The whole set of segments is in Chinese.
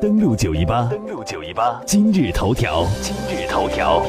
登录九一八，登录九一八，今日头条，今日头条。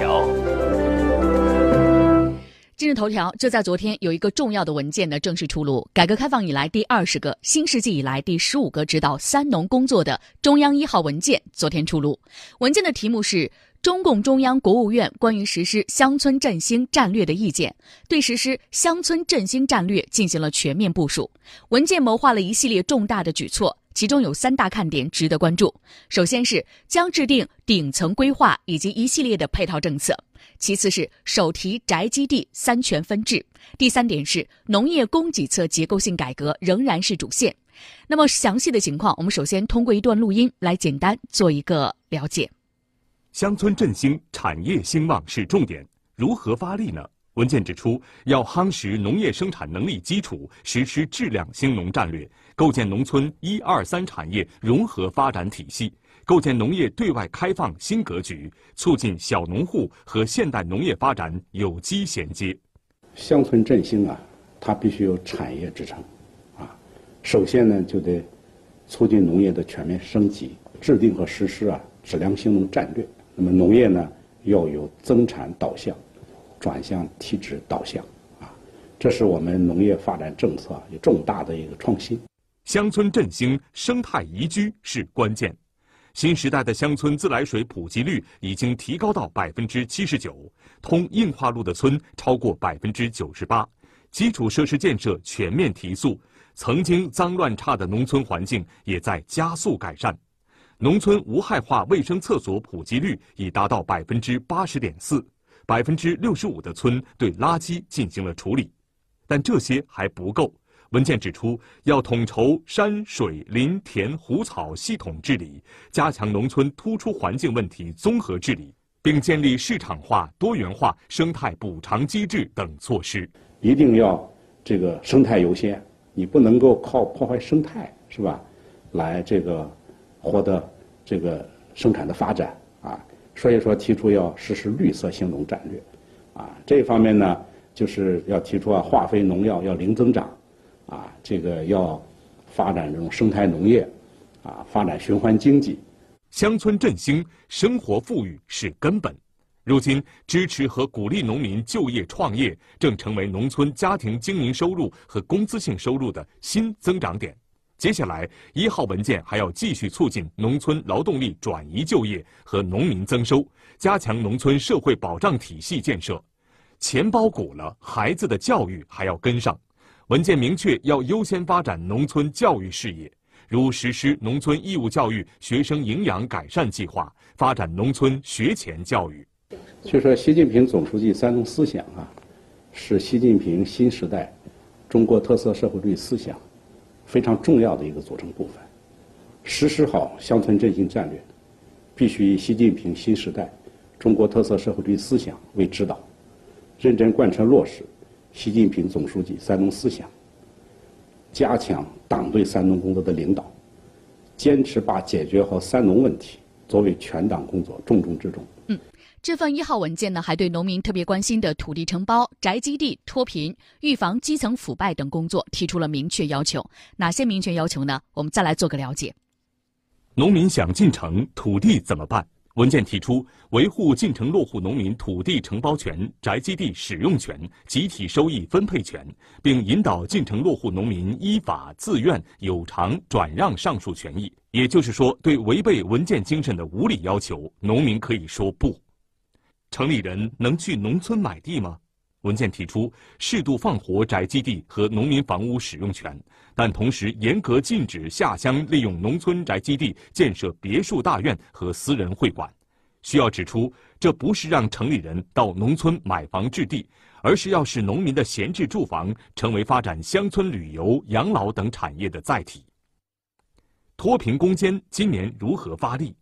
今日头条就在昨天，有一个重要的文件呢正式出炉。改革开放以来第二十个，新世纪以来第十五个指导“三农”工作的中央一号文件昨天出炉。文件的题目是。中共中央、国务院关于实施乡村振兴战略的意见，对实施乡村振兴战略进行了全面部署。文件谋划了一系列重大的举措，其中有三大看点值得关注。首先是将制定顶层规划以及一系列的配套政策；其次是手提宅基地三权分置；第三点是农业供给侧结构性改革仍然是主线。那么详细的情况，我们首先通过一段录音来简单做一个了解。乡村振兴、产业兴旺是重点，如何发力呢？文件指出，要夯实农业生产能力基础，实施质量兴农战略，构建农村一二三产业融合发展体系，构建农业对外开放新格局，促进小农户和现代农业发展有机衔接。乡村振兴啊，它必须有产业支撑，啊，首先呢就得促进农业的全面升级，制定和实施啊质量兴农战略。那么农业呢，要有增产导向，转向提质导向，啊，这是我们农业发展政策有重大的一个创新。乡村振兴、生态宜居是关键。新时代的乡村自来水普及率已经提高到百分之七十九，通硬化路的村超过百分之九十八，基础设施建设全面提速，曾经脏乱差的农村环境也在加速改善。农村无害化卫生厕所普及率已达到百分之八十点四，百分之六十五的村对垃圾进行了处理，但这些还不够。文件指出，要统筹山水林田湖草系统治理，加强农村突出环境问题综合治理，并建立市场化、多元化生态补偿机制等措施。一定要这个生态优先，你不能够靠破坏生态，是吧？来这个。获得这个生产的发展啊，所以说提出要实施绿色兴农战略，啊，这方面呢，就是要提出啊，化肥农药要零增长，啊，这个要发展这种生态农业，啊，发展循环经济，乡村振兴、生活富裕是根本。如今，支持和鼓励农民就业创业，正成为农村家庭经营收入和工资性收入的新增长点。接下来，一号文件还要继续促进农村劳动力转移就业和农民增收，加强农村社会保障体系建设。钱包鼓了，孩子的教育还要跟上。文件明确要优先发展农村教育事业，如实施农村义务教育学生营养改善计划，发展农村学前教育。就说习近平总书记“三农”思想啊，是习近平新时代中国特色社会主义思想。非常重要的一个组成部分，实施好乡村振兴战略，必须以习近平新时代中国特色社会主义思想为指导，认真贯彻落实习近平总书记“三农”思想，加强党对“三农”工作的领导，坚持把解决好“三农”问题作为全党工作重中之重。嗯这份一号文件呢，还对农民特别关心的土地承包、宅基地脱贫、预防基层腐败等工作提出了明确要求。哪些明确要求呢？我们再来做个了解。农民想进城，土地怎么办？文件提出，维护进城落户农民土地承包权、宅基地使用权、集体收益分配权，并引导进城落户农民依法、自愿、有偿转让上述权益。也就是说，对违背文件精神的无理要求，农民可以说不。城里人能去农村买地吗？文件提出适度放活宅基地和农民房屋使用权，但同时严格禁止下乡利用农村宅基地建设别墅大院和私人会馆。需要指出，这不是让城里人到农村买房置地，而是要使农民的闲置住房成为发展乡村旅游、养老等产业的载体。脱贫攻坚今年如何发力？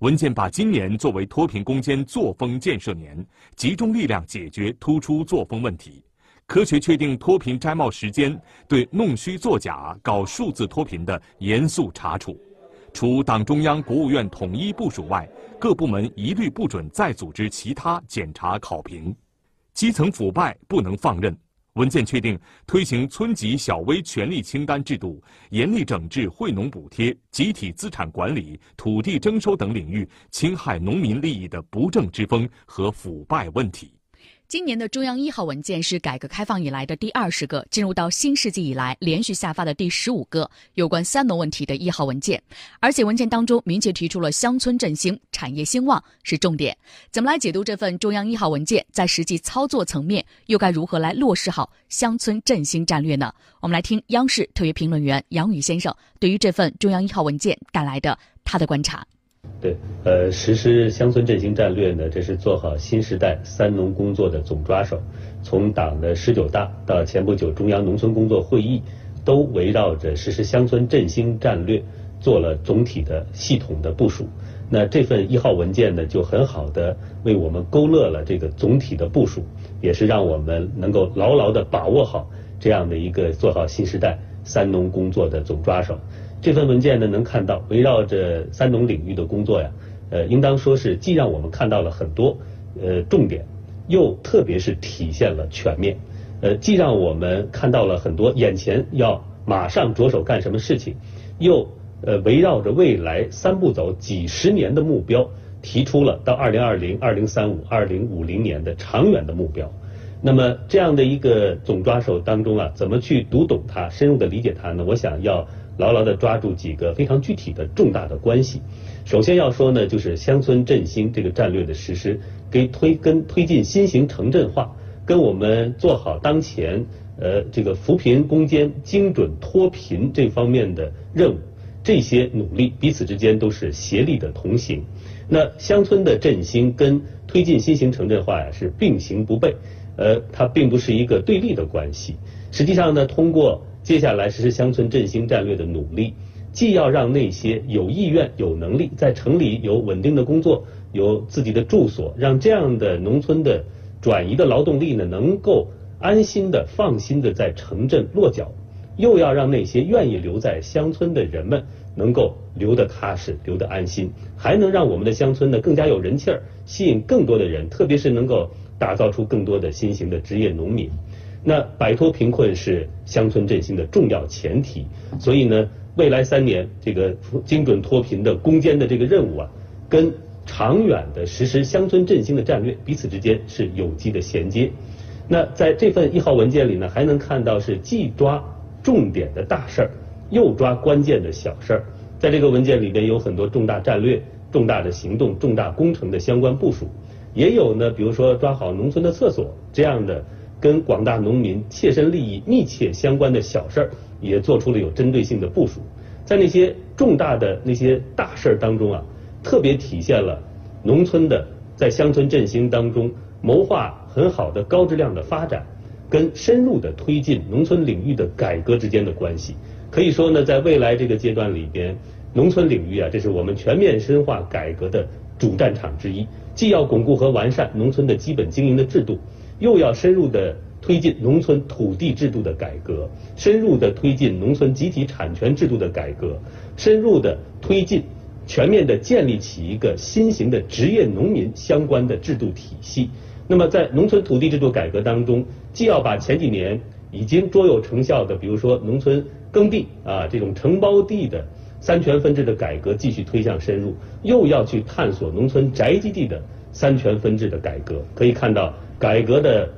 文件把今年作为脱贫攻坚作风建设年，集中力量解决突出作风问题，科学确定脱贫摘帽时间，对弄虚作假、搞数字脱贫的严肃查处。除党中央、国务院统一部署外，各部门一律不准再组织其他检查考评。基层腐败不能放任。文件确定推行村级小微权力清单制度，严厉整治惠农补贴、集体资产管理、土地征收等领域侵害农民利益的不正之风和腐败问题。今年的中央一号文件是改革开放以来的第二十个，进入到新世纪以来连续下发的第十五个有关“三农”问题的一号文件，而且文件当中明确提出了乡村振兴、产业兴旺是重点。怎么来解读这份中央一号文件？在实际操作层面，又该如何来落实好乡村振兴战略呢？我们来听央视特约评论员杨宇先生对于这份中央一号文件带来的他的观察。对，呃，实施乡村振兴战略呢，这是做好新时代“三农”工作的总抓手。从党的十九大到前不久中央农村工作会议，都围绕着实施乡村振兴战略做了总体的系统的部署。那这份一号文件呢，就很好的为我们勾勒了这个总体的部署，也是让我们能够牢牢的把握好这样的一个做好新时代“三农”工作的总抓手。这份文件呢，能看到围绕着三农领域的工作呀，呃，应当说是既让我们看到了很多呃重点，又特别是体现了全面，呃，既让我们看到了很多眼前要马上着手干什么事情，又呃围绕着未来三步走几十年的目标，提出了到二零二零、二零三五、二零五零年的长远的目标。那么这样的一个总抓手当中啊，怎么去读懂它、深入的理解它呢？我想要。牢牢地抓住几个非常具体的重大的关系。首先要说呢，就是乡村振兴这个战略的实施，给推跟推进新型城镇化，跟我们做好当前呃这个扶贫攻坚、精准脱贫这方面的任务，这些努力彼此之间都是协力的同行。那乡村的振兴跟推进新型城镇化呀是并行不悖，呃，它并不是一个对立的关系。实际上呢，通过接下来实施乡村振兴战略的努力，既要让那些有意愿、有能力在城里有稳定的工作、有自己的住所，让这样的农村的转移的劳动力呢能够安心的、放心的在城镇落脚，又要让那些愿意留在乡村的人们能够留得踏实、留得安心，还能让我们的乡村呢更加有人气儿，吸引更多的人，特别是能够打造出更多的新型的职业农民。那摆脱贫困是乡村振兴的重要前提，所以呢，未来三年这个精准脱贫的攻坚的这个任务啊，跟长远的实施乡村振兴的战略彼此之间是有机的衔接。那在这份一号文件里呢，还能看到是既抓重点的大事儿，又抓关键的小事儿。在这个文件里边有很多重大战略、重大的行动、重大工程的相关部署，也有呢，比如说抓好农村的厕所这样的。跟广大农民切身利益密切相关的小事儿，也做出了有针对性的部署。在那些重大的那些大事儿当中啊，特别体现了农村的在乡村振兴当中谋划很好的高质量的发展，跟深入的推进农村领域的改革之间的关系。可以说呢，在未来这个阶段里边，农村领域啊，这是我们全面深化改革的主战场之一。既要巩固和完善农村的基本经营的制度。又要深入的推进农村土地制度的改革，深入的推进农村集体产权制度的改革，深入的推进全面的建立起一个新型的职业农民相关的制度体系。那么在农村土地制度改革当中，既要把前几年已经卓有成效的，比如说农村耕地啊这种承包地的三权分置的改革继续推向深入，又要去探索农村宅基地的三权分置的改革。可以看到。改革的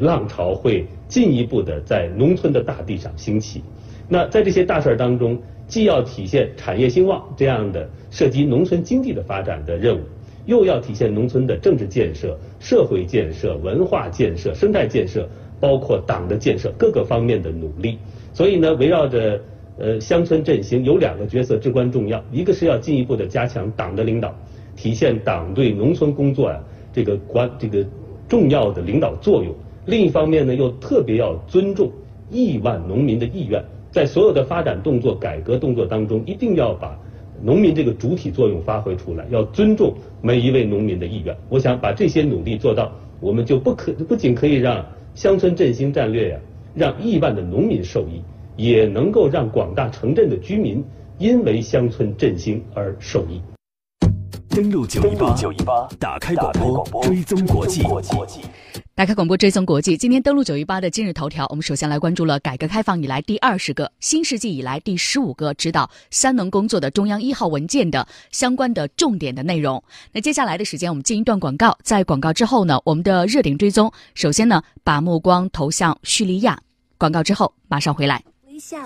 浪潮会进一步的在农村的大地上兴起。那在这些大事儿当中，既要体现产业兴旺这样的涉及农村经济的发展的任务，又要体现农村的政治建设、社会建设、文化建设、生态建设，包括党的建设各个方面的努力。所以呢，围绕着呃乡村振兴，有两个角色至关重要，一个是要进一步的加强党的领导，体现党对农村工作啊这个关这个。重要的领导作用。另一方面呢，又特别要尊重亿万农民的意愿，在所有的发展动作、改革动作当中，一定要把农民这个主体作用发挥出来，要尊重每一位农民的意愿。我想把这些努力做到，我们就不可不仅可以让乡村振兴战略呀，让亿万的农民受益，也能够让广大城镇的居民因为乡村振兴而受益。登录九一八，打开广播，追踪国际。打开广播追踪国际，今天登录九一八的今日头条，我们首先来关注了改革开放以来第二十个、新世纪以来第十五个指导三农工作的中央一号文件的相关的重点的内容。那接下来的时间，我们进一段广告，在广告之后呢，我们的热点追踪，首先呢，把目光投向叙利亚。广告之后马上回来。微笑。